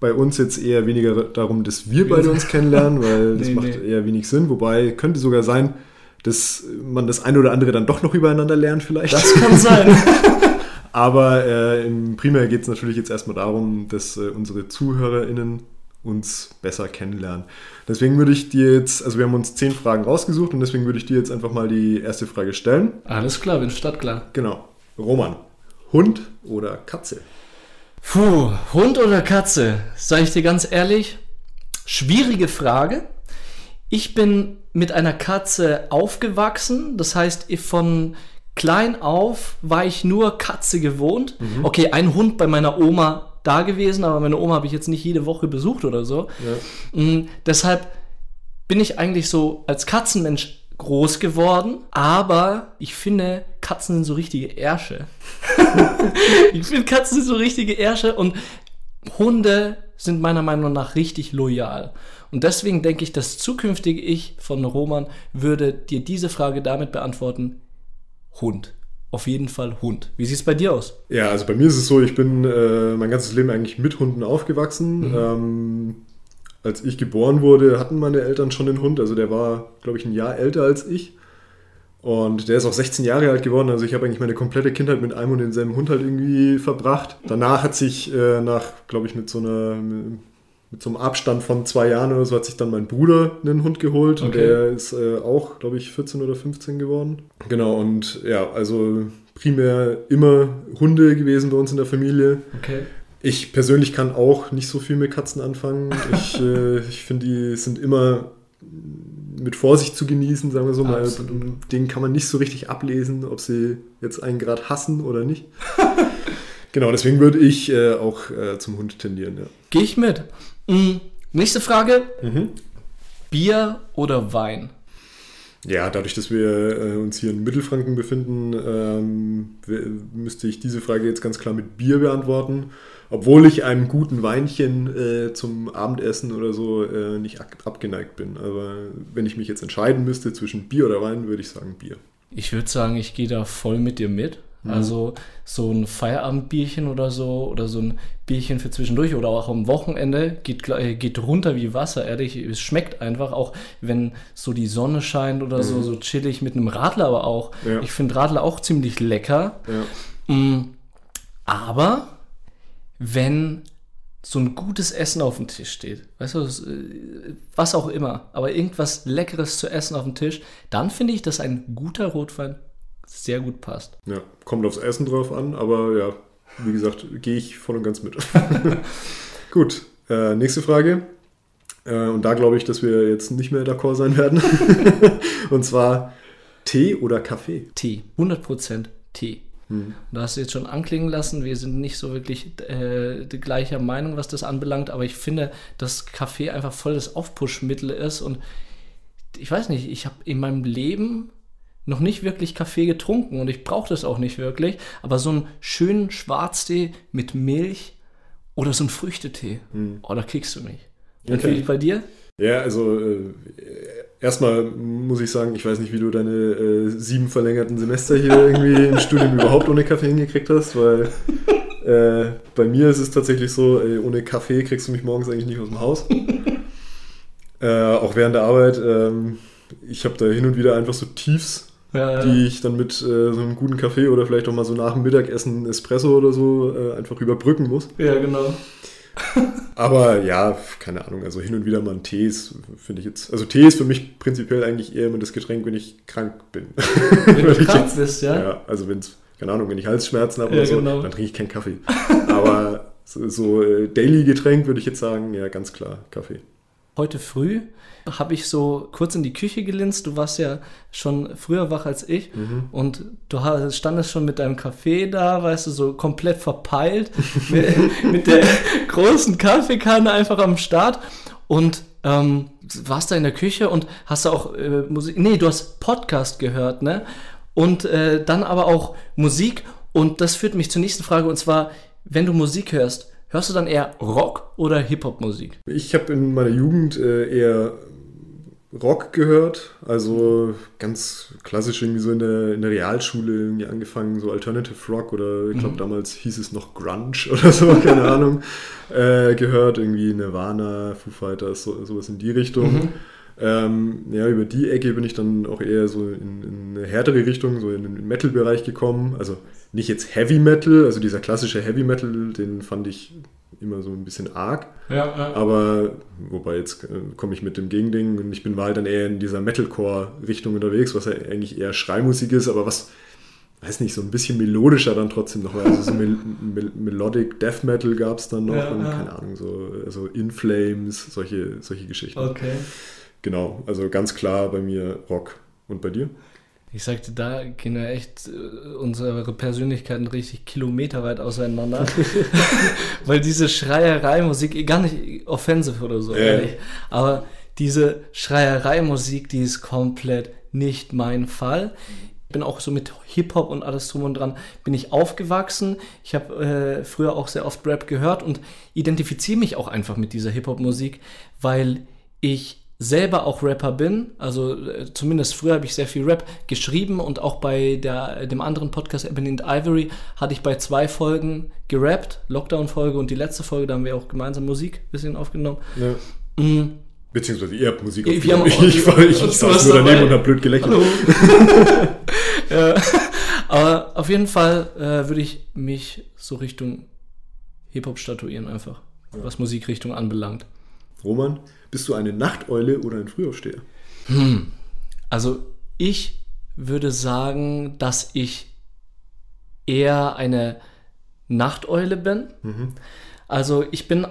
bei uns jetzt eher weniger darum, dass wir beide uns kennenlernen, weil das Nee, macht nee. eher wenig Sinn. Wobei könnte sogar sein, dass man das eine oder andere dann doch noch übereinander lernt vielleicht. Das kann sein. Aber äh, im Primär geht es natürlich jetzt erstmal darum, dass äh, unsere ZuhörerInnen uns besser kennenlernen. Deswegen würde ich dir jetzt, also wir haben uns zehn Fragen rausgesucht und deswegen würde ich dir jetzt einfach mal die erste Frage stellen. Alles klar, bin stadtklar. Genau. Roman, Hund oder Katze? Puh, Hund oder Katze? Sag ich dir ganz ehrlich, schwierige Frage. Ich bin mit einer Katze aufgewachsen, das heißt, von klein auf war ich nur Katze gewohnt. Okay, ein Hund bei meiner Oma da gewesen, aber meine Oma habe ich jetzt nicht jede Woche besucht oder so. Mm, deshalb bin ich eigentlich so als Katzenmensch groß geworden, aber ich finde, Katzen sind so richtige Ärsche. ich finde, Katzen sind so richtige Ärsche und Hunde sind meiner Meinung nach richtig loyal. Und deswegen denke ich, das zukünftige Ich von Roman würde dir diese Frage damit beantworten, Hund. Auf jeden Fall Hund. Wie sieht es bei dir aus? Ja, also bei mir ist es so, ich bin äh, mein ganzes Leben eigentlich mit Hunden aufgewachsen. Mhm. Ähm, als ich geboren wurde, hatten meine Eltern schon den Hund. Also der war, glaube ich, ein Jahr älter als ich. Und der ist auch 16 Jahre alt geworden. Also ich habe eigentlich meine komplette Kindheit mit einem und denselben Hund halt irgendwie verbracht. Danach hat sich äh, nach, glaube ich, mit so einer mit so einem Abstand von zwei Jahren oder so hat sich dann mein Bruder einen Hund geholt. Okay. Und der ist äh, auch, glaube ich, 14 oder 15 geworden. Genau, und ja, also primär immer Hunde gewesen bei uns in der Familie. Okay. Ich persönlich kann auch nicht so viel mit Katzen anfangen. Ich, äh, ich finde, die sind immer mit Vorsicht zu genießen, sagen wir so mal. Den kann man nicht so richtig ablesen, ob sie jetzt einen gerade hassen oder nicht. genau, deswegen würde ich äh, auch äh, zum Hund tendieren. Ja. Gehe ich mit. Mhm. Nächste Frage. Mhm. Bier oder Wein? Ja, dadurch, dass wir äh, uns hier in Mittelfranken befinden, ähm, müsste ich diese Frage jetzt ganz klar mit Bier beantworten. Obwohl ich einem guten Weinchen äh, zum Abendessen oder so äh, nicht abgeneigt bin. Aber wenn ich mich jetzt entscheiden müsste zwischen Bier oder Wein, würde ich sagen Bier. Ich würde sagen, ich gehe da voll mit dir mit. Mhm. Also so ein Feierabendbierchen oder so oder so ein Bierchen für zwischendurch oder auch am Wochenende geht, äh, geht runter wie Wasser, ehrlich. Es schmeckt einfach, auch wenn so die Sonne scheint oder mhm. so, so chillig mit einem Radler aber auch. Ja. Ich finde Radler auch ziemlich lecker. Ja. Mhm. Aber wenn so ein gutes Essen auf dem Tisch steht, weißt du, äh, was auch immer, aber irgendwas Leckeres zu essen auf dem Tisch, dann finde ich, dass ein guter Rotwein sehr gut passt. Ja, kommt aufs Essen drauf an, aber ja, wie gesagt, gehe ich voll und ganz mit. gut, äh, nächste Frage. Äh, und da glaube ich, dass wir jetzt nicht mehr d'accord sein werden. und zwar Tee oder Kaffee? Tee, 100% Tee. Hm. Da hast du jetzt schon anklingen lassen, wir sind nicht so wirklich äh, die gleiche Meinung, was das anbelangt, aber ich finde, dass Kaffee einfach voll das Aufpushmittel ist und ich weiß nicht, ich habe in meinem Leben noch nicht wirklich Kaffee getrunken und ich brauche das auch nicht wirklich, aber so einen schönen Schwarztee mit Milch oder so einen Früchtetee, hm. oh, da kriegst du mich. Okay. Und wie bei dir? Ja, also äh, erstmal muss ich sagen, ich weiß nicht, wie du deine äh, sieben verlängerten Semester hier irgendwie im Studium überhaupt ohne Kaffee hingekriegt hast, weil äh, bei mir ist es tatsächlich so, ey, ohne Kaffee kriegst du mich morgens eigentlich nicht aus dem Haus. Äh, auch während der Arbeit. Ähm, ich habe da hin und wieder einfach so Tiefs, ja, ja. die ich dann mit äh, so einem guten Kaffee oder vielleicht auch mal so nach dem Mittagessen Espresso oder so äh, einfach überbrücken muss. Ja, genau. Aber ja, keine Ahnung, also hin und wieder mal ein Tee ist, finde ich jetzt. Also Tee ist für mich prinzipiell eigentlich eher immer das Getränk, wenn ich krank bin. Wenn du krank bist, ja? Ja, also wenn es, keine Ahnung, wenn ich Halsschmerzen habe ja, oder so, genau. dann trinke ich keinen Kaffee. Aber so, so äh, Daily-Getränk würde ich jetzt sagen, ja, ganz klar, Kaffee. Heute früh habe ich so kurz in die Küche gelinst. Du warst ja schon früher wach als ich mhm. und du standest schon mit deinem Kaffee da, weißt du, so komplett verpeilt, mit, mit, der großen Kaffeekanne einfach am Start und ähm, warst da in der Küche und hast auch äh, Musik, nee, du hast Podcast gehört, ne? Und äh, dann aber auch Musik und das führt mich zur nächsten Frage und zwar, wenn du Musik hörst, Hörst du dann eher Rock oder Hip-Hop-Musik? Ich habe in meiner Jugend äh, eher Rock gehört, also ganz klassisch irgendwie so in der, in der Realschule irgendwie angefangen, so Alternative Rock oder ich glaube mhm. damals hieß es noch Grunge oder so, keine Ahnung, äh, gehört, irgendwie Nirvana, Foo Fighters, so, sowas in die Richtung. Mhm. Ähm, ja, über die Ecke bin ich dann auch eher so in, in eine härtere Richtung, so in den Metal-Bereich gekommen. Also nicht jetzt Heavy Metal, also dieser klassische Heavy Metal, den fand ich immer so ein bisschen arg. Ja, ja. Aber, wobei jetzt äh, komme ich mit dem Gegending und ich bin mal dann eher in dieser Metalcore-Richtung unterwegs, was ja eigentlich eher Schreimusik ist, aber was, weiß nicht, so ein bisschen melodischer dann trotzdem noch. Also so Mel Mel Melodic Death Metal gab es dann noch ja, und keine Ahnung, so also In Flames, solche, solche Geschichten. Okay. Genau, also ganz klar bei mir Rock. Und bei dir? Ich sagte, da gehen ja echt äh, unsere Persönlichkeiten richtig kilometerweit auseinander. Weil diese Schreierei-Musik, gar nicht offensive oder so, ja. ehrlich, aber diese Schreierei-Musik, die ist komplett nicht mein Fall. bin auch so mit Hip-Hop und alles drum und dran, bin ich aufgewachsen. Ich habe äh, früher auch sehr oft Rap gehört und identifiziere mich auch einfach mit dieser Hip-Hop-Musik, weil ich selber auch Rapper bin. Also äh, zumindest früher habe ich sehr viel Rap geschrieben und auch bei der, dem anderen Podcast Ebony and Ivory hatte ich bei zwei Folgen gerappt, Lockdown-Folge und die letzte Folge, da haben wir auch gemeinsam Musik ein bisschen aufgenommen. Ja. Mhm. Beziehungsweise ihr habt Musik aufgenommen. Ich, ich, ich, ich saß nur daneben und habe blöd gelächelt. ja, aber auf jeden Fall äh, würde ich mich so Richtung Hip-Hop statuieren einfach, ja. was Musikrichtung anbelangt. Roman, bist du eine Nachteule oder ein Frühaufsteher? Hm. Also ich würde sagen, dass ich eher eine Nachteule bin. Mhm. Also ich bin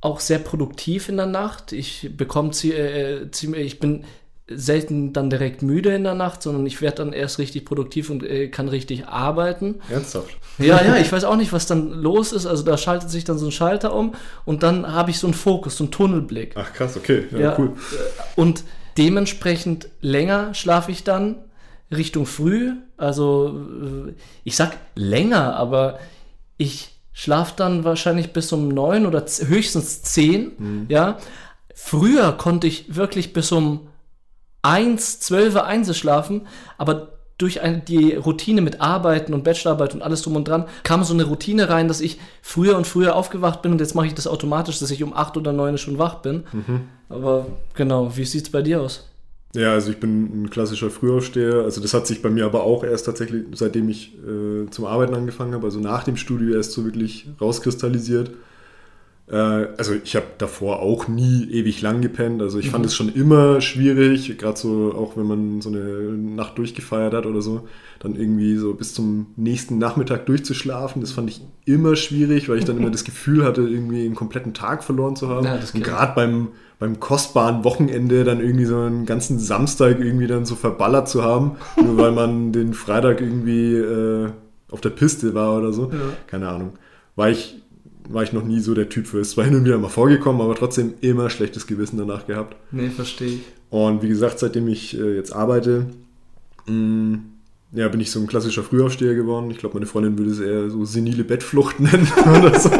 auch sehr produktiv in der Nacht. Ich bekomme äh, ziemlich, ich bin selten dann direkt müde in der Nacht, sondern ich werde dann erst richtig produktiv und äh, kann richtig arbeiten. Ernsthaft? Ja, ja, ich weiß auch nicht, was dann los ist. Also da schaltet sich dann so ein Schalter um und dann habe ich so einen Fokus, so einen Tunnelblick. Ach krass, okay, ja, ja, cool. Und dementsprechend länger schlafe ich dann Richtung früh. Also äh, ich sag länger, aber ich schlafe dann wahrscheinlich bis um neun oder höchstens zehn. Mhm. Ja. Früher konnte ich wirklich bis um 1, 12, 1 schlafen, aber durch eine, die Routine mit Arbeiten und Bachelorarbeit und alles drum und dran kam so eine Routine rein, dass ich früher und früher aufgewacht bin und jetzt mache ich das automatisch, dass ich um 8 oder 9 schon wach bin. Mhm. Aber genau, wie sieht es bei dir aus? Ja, also ich bin ein klassischer Frühaufsteher. Also das hat sich bei mir aber auch erst tatsächlich, seitdem ich äh, zum Arbeiten angefangen habe, also nach dem Studio erst so wirklich rauskristallisiert. Äh, also ich habe davor auch nie ewig lang gepennt. Also ich mhm. fand es schon immer schwierig, gerade so auch wenn man so eine Nacht durchgefeiert hat oder so, dann irgendwie so bis zum nächsten Nachmittag durchzuschlafen. Das fand ich immer schwierig, weil ich dann immer das Gefühl hatte, irgendwie einen kompletten Tag verloren zu haben. Ja, Und gerade beim, beim kostbaren Wochenende dann irgendwie so einen ganzen Samstag irgendwie dann so verballert zu haben, nur weil man den Freitag irgendwie äh, auf der Piste war oder so. Ja. Keine Ahnung. War ich war ich noch nie so der Typ für. Es war hin und wieder mal vorgekommen, aber trotzdem immer schlechtes Gewissen danach gehabt. Nee, verstehe ich. Und wie gesagt, seitdem ich äh, jetzt arbeite, mh, mm, ja, bin ich so ein klassischer Frühaufsteher geworden. Ich glaube, meine Freundin würde es eher so senile Bettflucht nennen oder so.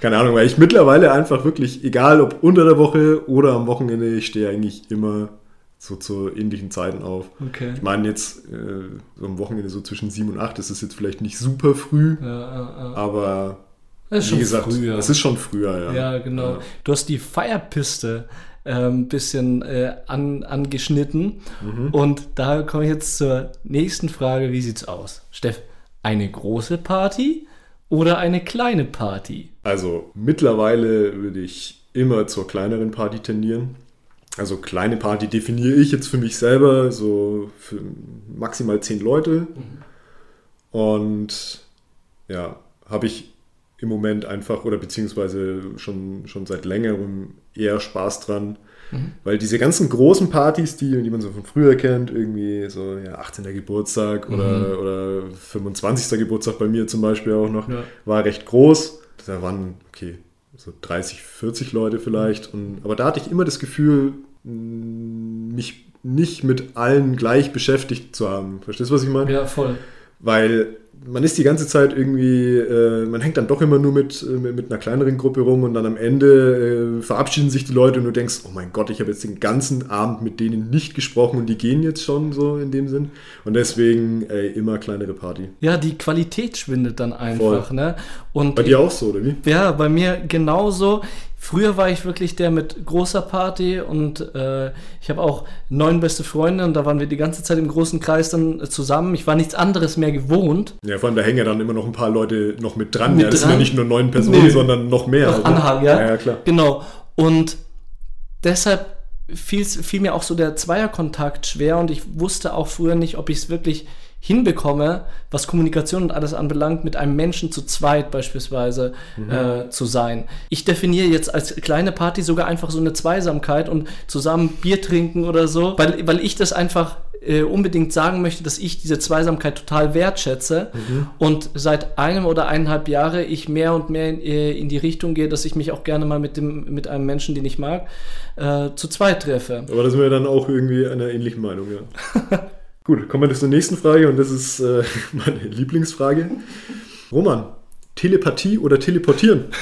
Keine Ahnung, weil ich mittlerweile einfach wirklich, egal ob unter der Woche oder am Wochenende, ich stehe eigentlich immer so zu ähnlichen Zeiten auf. Okay. Ich meine jetzt äh, so am Wochenende so zwischen sieben und acht, das ist jetzt vielleicht nicht super früh, ja, ja, ja. aber das ist schon gesagt, früher. Es ist schon früher, ja. Ja, genau. Ja. Du hast die Feierpiste ein ähm, bisschen äh, an, angeschnitten. Mhm. Und da komme ich jetzt zur nächsten Frage. Wie sieht's aus? Steff, eine große Party oder eine kleine Party? Also mittlerweile würde ich immer zur kleineren Party tendieren. Also kleine Party definiere ich jetzt für mich selber so für maximal zehn Leute. Mhm. Und ja, habe ich im Moment einfach oder beziehungsweise schon, schon seit längerem eher Spaß dran. Mhm. Weil diese ganzen großen Partys, die, die man so von früher kennt, irgendwie so ja, 18. Geburtstag mhm. oder, oder 25. Geburtstag bei mir zum Beispiel auch noch, ja. war recht groß. Da waren, okay, so 30, 40 Leute vielleicht. Und, aber da hatte ich immer das Gefühl, mich nicht mit allen gleich beschäftigt zu haben. Verstehst du, was ich meine? Ja, voll. Weil man ist die ganze Zeit irgendwie, äh, man hängt dann doch immer nur mit, äh, mit einer kleineren Gruppe rum und dann am Ende äh, verabschieden sich die Leute und du denkst, oh mein Gott, ich habe jetzt den ganzen Abend mit denen nicht gesprochen und die gehen jetzt schon so in dem Sinn. Und deswegen ey, immer kleinere Party. Ja, die Qualität schwindet dann einfach. Ne? Und bei dir auch so, oder wie? Ja, bei mir genauso. Früher war ich wirklich der mit großer Party und äh, ich habe auch neun beste Freunde und da waren wir die ganze Zeit im großen Kreis dann äh, zusammen. Ich war nichts anderes mehr gewohnt. Ja, vor allem da hängen ja dann immer noch ein paar Leute noch mit dran. Mit ja, das dran? sind ja nicht nur neun Personen, nee. sondern noch mehr. Noch also. Anhang, ja? ja. Ja, klar. Genau. Und deshalb fiel, fiel mir auch so der Zweierkontakt schwer und ich wusste auch früher nicht, ob ich es wirklich hinbekomme, was Kommunikation und alles anbelangt, mit einem Menschen zu zweit beispielsweise mhm. äh, zu sein. Ich definiere jetzt als kleine Party sogar einfach so eine Zweisamkeit und zusammen Bier trinken oder so, weil, weil ich das einfach äh, unbedingt sagen möchte, dass ich diese Zweisamkeit total wertschätze mhm. und seit einem oder eineinhalb Jahre ich mehr und mehr in, äh, in, die Richtung gehe, dass ich mich auch gerne mal mit, dem, mit einem Menschen, den ich mag, äh, zu zweit treffe. Aber da sind wir dann auch irgendwie einer ähnlichen Meinung, ja. Gut, kommen wir zur nächsten Frage und das ist äh, meine Lieblingsfrage. Roman, Telepathie oder Teleportieren?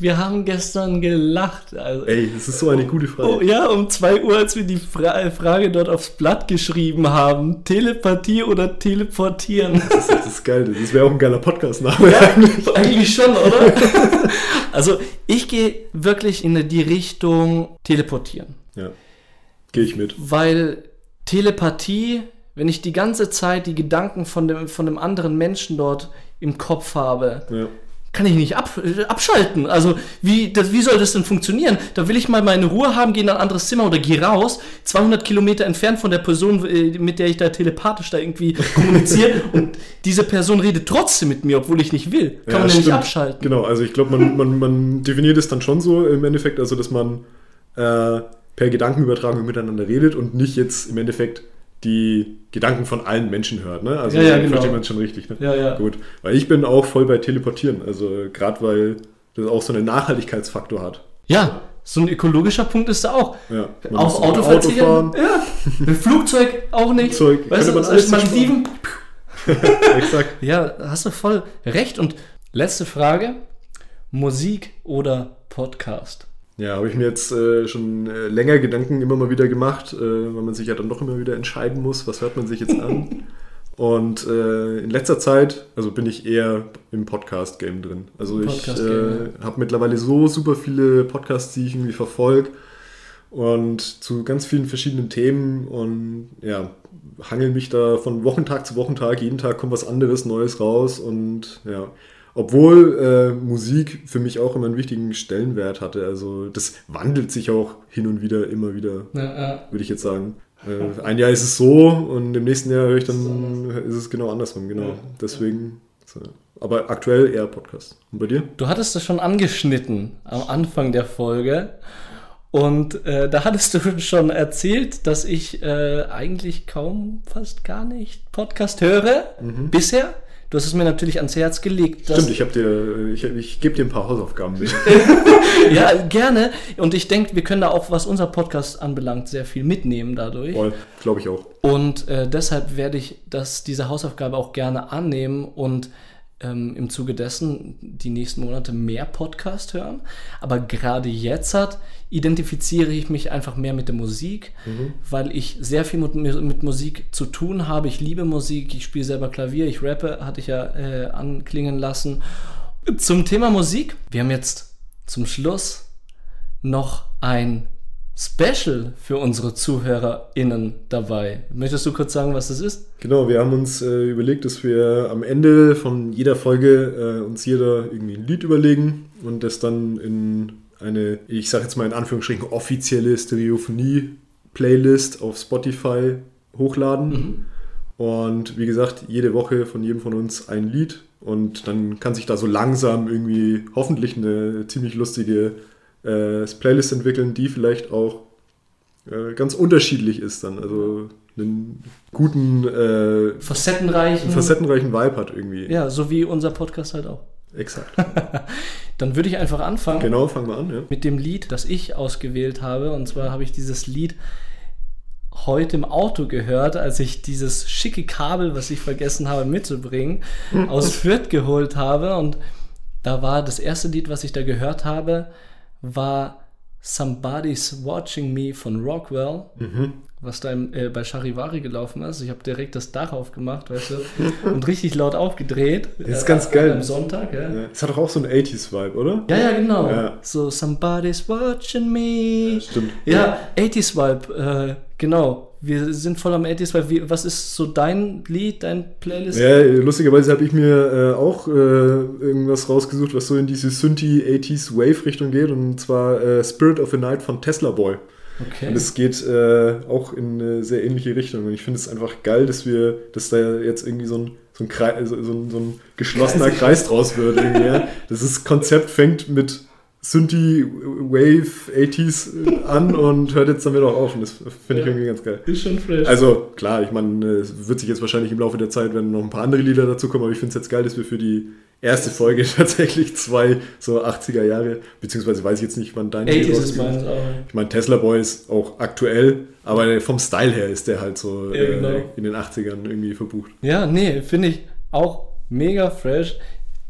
Wir haben gestern gelacht. Also, Ey, das ist so eine gute Frage. oh, ja, um 2 Uhr, als wir die Fra Frage dort aufs Blatt geschrieben haben. Telepathie oder teleportieren? Das ist, das ist geil. Das wäre auch ein geiler Podcast-Name Ja, eigentlich. eigentlich schon, oder? also ich gehe wirklich in die Richtung teleportieren. Ja, gehe ich mit. Weil Telepathie, wenn ich die ganze Zeit die Gedanken von dem, von dem anderen Menschen dort im Kopf habe, Ja. kann ich nicht ab, äh, abschalten. Also wie, das, wie soll das denn funktionieren? Da will ich mal meine Ruhe haben, gehe in ein anderes Zimmer oder gehe raus, 200 Kilometer entfernt von der Person, äh, mit der ich da telepathisch da irgendwie kommuniziere und diese Person redet trotzdem mit mir, obwohl ich nicht will. Kann Ja, man ja nicht abschalten. Genau, also ich glaube, man, man, man definiert es dann schon so im Endeffekt, also dass man äh, per Gedankenübertragung miteinander redet und nicht jetzt im Endeffekt die Gedanken von allen Menschen hört. Ne? Also Ja, ja, genau. versteht man es schon richtig. Ne? Ja, ja. Gut, weil ich bin auch voll bei Teleportieren, also gerade weil das auch so einen Nachhaltigkeitsfaktor hat. Ja, so ein ökologischer Punkt ist da auch. Ja, Auch Auto, Auto fahren. Ja. Flugzeug auch nicht. Flugzeug, weißt könnte du, man alles ist Malediven. Exakt. Ja, hast du voll recht. Und letzte Frage: Musik oder Podcast? Ja, habe ich mir jetzt äh, schon äh, länger Gedanken immer mal wieder gemacht, äh, weil man sich ja dann doch immer wieder entscheiden muss, was hört man sich jetzt an. Und äh, in letzter Zeit, also bin ich eher im Podcast-Game drin. Also ich Podcast-Game, äh, habe mittlerweile so super viele Podcasts, die ich irgendwie verfolge und zu ganz vielen verschiedenen Themen und ja, hangel mich da von Wochentag zu Wochentag, jeden Tag kommt was anderes, Neues raus und ja, obwohl äh, Musik für mich auch immer einen wichtigen Stellenwert hatte, also das wandelt sich auch hin und wieder, immer wieder, Ja, würde ich jetzt sagen. Äh, ein Jahr ist es so und im nächsten Jahr höre ich dann, ist es genau andersrum, genau. Deswegen, so. aber aktuell eher Podcast. Und bei dir? Du hattest das schon angeschnitten am Anfang der Folge. Und äh, da hattest du schon erzählt, dass ich äh, eigentlich kaum, fast gar nicht Podcast höre. Bisher. Du hast es mir natürlich ans Herz gelegt. Stimmt, ich habe dir, ich, ich gebe dir ein paar Hausaufgaben mit. Ja, gerne. Und ich denke, wir können da auch, was unser Podcast anbelangt, sehr viel mitnehmen dadurch. Voll, glaube ich auch. Und äh, deshalb werde ich das, diese Hausaufgabe auch gerne annehmen und ähm, im Zuge dessen die nächsten Monate mehr Podcast hören. Aber gerade jetzt hat, identifiziere ich mich einfach mehr mit der Musik, weil ich sehr viel mit, mit Musik zu tun habe. Ich liebe Musik, ich spiele selber Klavier, ich rappe, hatte ich ja äh, anklingen lassen. Zum Thema Musik. Wir haben jetzt zum Schluss noch ein Special für unsere ZuhörerInnen dabei. Möchtest du kurz sagen, was das ist? Genau, wir haben uns äh, überlegt, dass wir am Ende von jeder Folge äh, uns jeder irgendwie ein Lied überlegen und das dann in eine, ich sage jetzt mal in Anführungsstrichen, offizielle Stereophonie-Playlist auf Spotify hochladen. Und wie gesagt, jede Woche von jedem von uns ein Lied. Und dann kann sich da so langsam irgendwie hoffentlich eine ziemlich lustige äh, Playlist entwickeln, die vielleicht auch äh, ganz unterschiedlich ist dann. Also einen guten, äh, Facettenreichen. facettenreichen Vibe hat irgendwie. ja, so wie unser Podcast halt auch. Exakt. Dann würde ich einfach anfangen Genau, fangen wir an. Ja. mit dem Lied, das ich ausgewählt habe. Und zwar habe ich dieses Lied heute im Auto gehört, als ich dieses schicke Kabel, was ich vergessen habe mitzubringen, aus Fürth geholt habe. Und da war das erste Lied, was ich da gehört habe, war Somebody's Watching Me von Rockwell, was da im, äh, bei Charivari gelaufen ist. Ich habe direkt das Dach aufgemacht, weißt du, und richtig laut aufgedreht. Das ist ganz geil. Am Sonntag, ja. Ja, Es hat doch auch so einen 80s-Vibe, oder? Ja, ja, genau. Ja. So, somebody's watching me. Stimmt. Ja, 80s Vibe, äh, genau. Wir sind voll am 80s Vibe. Wie, was ist so dein Lied, dein Playlist? Ja, lustigerweise habe ich mir äh, auch äh, irgendwas rausgesucht, was so in diese Synthi 80s Wave Richtung geht und zwar äh, Spirit of the Night von Tesla Boy. Okay. Und es geht äh, auch in eine sehr ähnliche Richtung. Und ich finde es einfach geil, dass wir, dass da jetzt irgendwie so ein, so ein, Kreis, so, so ein, so ein geschlossener Kreis draus wird. Irgendwie, ja. Das ist, Konzept fängt mit Synthi Wave 80s an und hört jetzt damit auch auf. Und das finde ich Ja. irgendwie ganz geil. ist schon fresh. Also klar, ich meine, es wird sich jetzt wahrscheinlich im Laufe der Zeit, wenn noch ein paar andere Lieder dazu kommen, aber ich finde es jetzt geil, dass wir für die erste Folge tatsächlich zwei so 80er Jahre, beziehungsweise weiß ich jetzt nicht, wann dein 80s ist auch. Ich meine, Tesla Boy ist auch aktuell, aber vom Style her ist der halt so Ja, genau. äh, in den 80ern irgendwie verbucht. Ja, nee, finde ich auch mega fresh.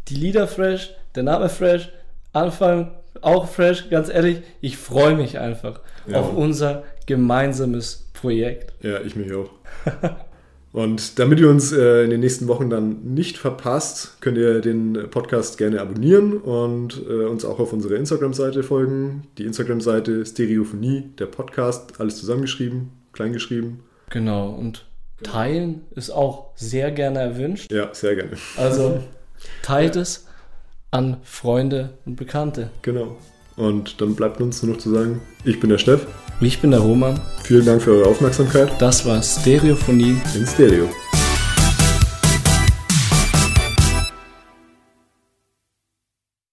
Die Lieder fresh, der Name fresh, Anfang auch fresh. Ganz ehrlich, ich freue mich einfach Ja. auf unser gemeinsames Projekt. Ja, ich mich auch. Und damit ihr uns äh, in den nächsten Wochen dann nicht verpasst, könnt ihr den Podcast gerne abonnieren und äh, uns auch auf unserer Instagram-Seite folgen. Die Instagram-Seite Stereophonie, der Podcast, alles zusammengeschrieben, kleingeschrieben. Genau, und teilen ist auch sehr gerne erwünscht. Ja, sehr gerne. Also teilt es an Freunde und Bekannte. Genau. Und dann bleibt uns nur noch zu sagen, ich bin der Steff. Ich bin der Roman. Vielen Dank für eure Aufmerksamkeit Das war Stereophonie in Stereo.